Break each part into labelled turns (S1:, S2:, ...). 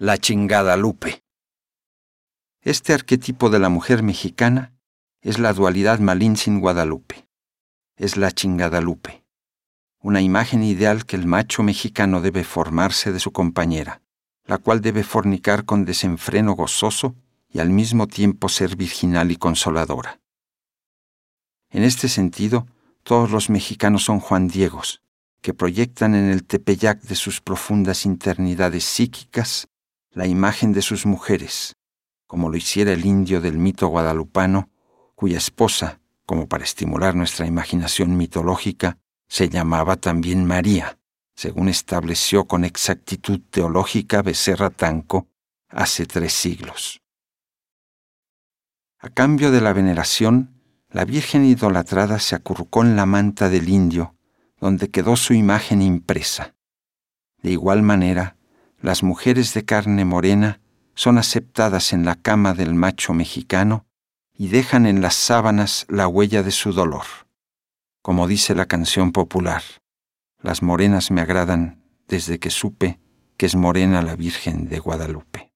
S1: La chingada Lupe. Este arquetipo de la mujer mexicana es la dualidad Malín sin Guadalupe. Es la chingada Lupe. Una imagen ideal que el macho mexicano debe formarse de su compañera, la cual debe fornicar con desenfreno gozoso y al mismo tiempo ser virginal y consoladora. En este sentido, todos los mexicanos son Juan Diegos, que proyectan en el tepeyac de sus profundas internidades psíquicas la imagen de sus mujeres, como lo hiciera el indio del mito guadalupano, cuya esposa, como para estimular nuestra imaginación mitológica, se llamaba también María, según estableció con exactitud teológica Becerra Tanco hace tres siglos. A cambio de la veneración, la Virgen idolatrada se acurrucó en la manta del indio, donde quedó su imagen impresa. De igual manera, las mujeres de carne morena son aceptadas en la cama del macho mexicano y dejan en las sábanas la huella de su dolor. Como dice la canción popular, las morenas me agradan desde que supe que es morena la Virgen de Guadalupe.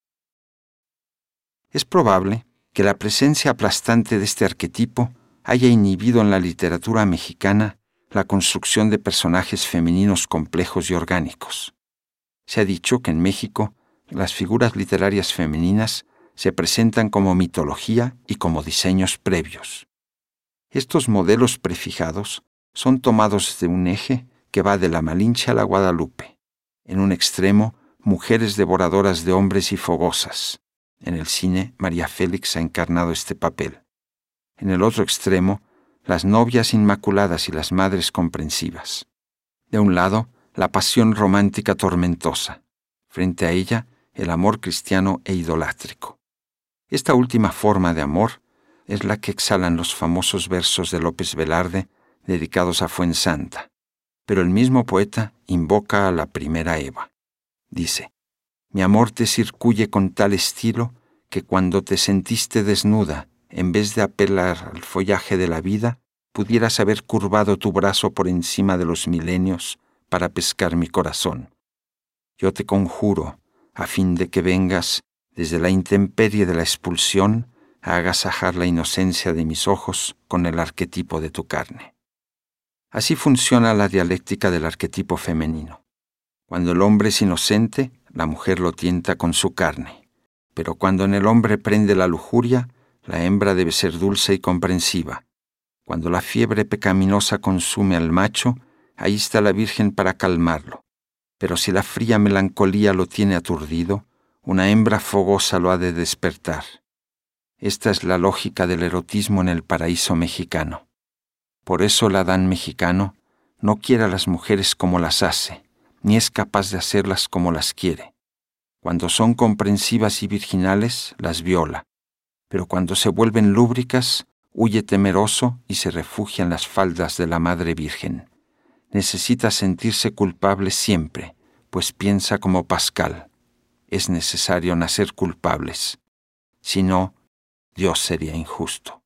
S1: Es probable que la presencia aplastante de este arquetipo haya inhibido en la literatura mexicana la construcción de personajes femeninos complejos y orgánicos. Se ha dicho que en México las figuras literarias femeninas se presentan como mitología y como diseños previos. Estos modelos prefijados son tomados de un eje que va de la Malinche a la Guadalupe. En un extremo, mujeres devoradoras de hombres y fogosas. En el cine, María Félix ha encarnado este papel. En el otro extremo, las novias inmaculadas y las madres comprensivas. De un lado, la pasión romántica tormentosa, frente a ella el amor cristiano e idolátrico. Esta última forma de amor es la que exhalan los famosos versos de López Velarde dedicados a Fuensanta, pero el mismo poeta invoca a la primera Eva. Dice, mi amor te circuye con tal estilo que cuando te sentiste desnuda, en vez de apelar al follaje de la vida, pudieras haber curvado tu brazo por encima de los milenios para pescar mi corazón. Yo te conjuro, a fin de que vengas desde la intemperie de la expulsión a agasajar la inocencia de mis ojos con el arquetipo de tu carne. Así funciona la dialéctica del arquetipo femenino. Cuando el hombre es inocente, la mujer lo tienta con su carne, pero cuando en el hombre prende la lujuria, la hembra debe ser dulce y comprensiva. Cuando la fiebre pecaminosa consume al macho, ahí está la Virgen para calmarlo. Pero si la fría melancolía lo tiene aturdido, una hembra fogosa lo ha de despertar. Esta es la lógica del erotismo en el paraíso mexicano. Por eso el Adán mexicano no quiere a las mujeres como las hace, ni es capaz de hacerlas como las quiere. Cuando son comprensivas y virginales, las viola, pero cuando se vuelven lúbricas, huye temeroso y se refugia en las faldas de la Madre Virgen necesita sentirse culpable siempre, pues piensa como Pascal, es necesario nacer culpables, si no, Dios sería injusto.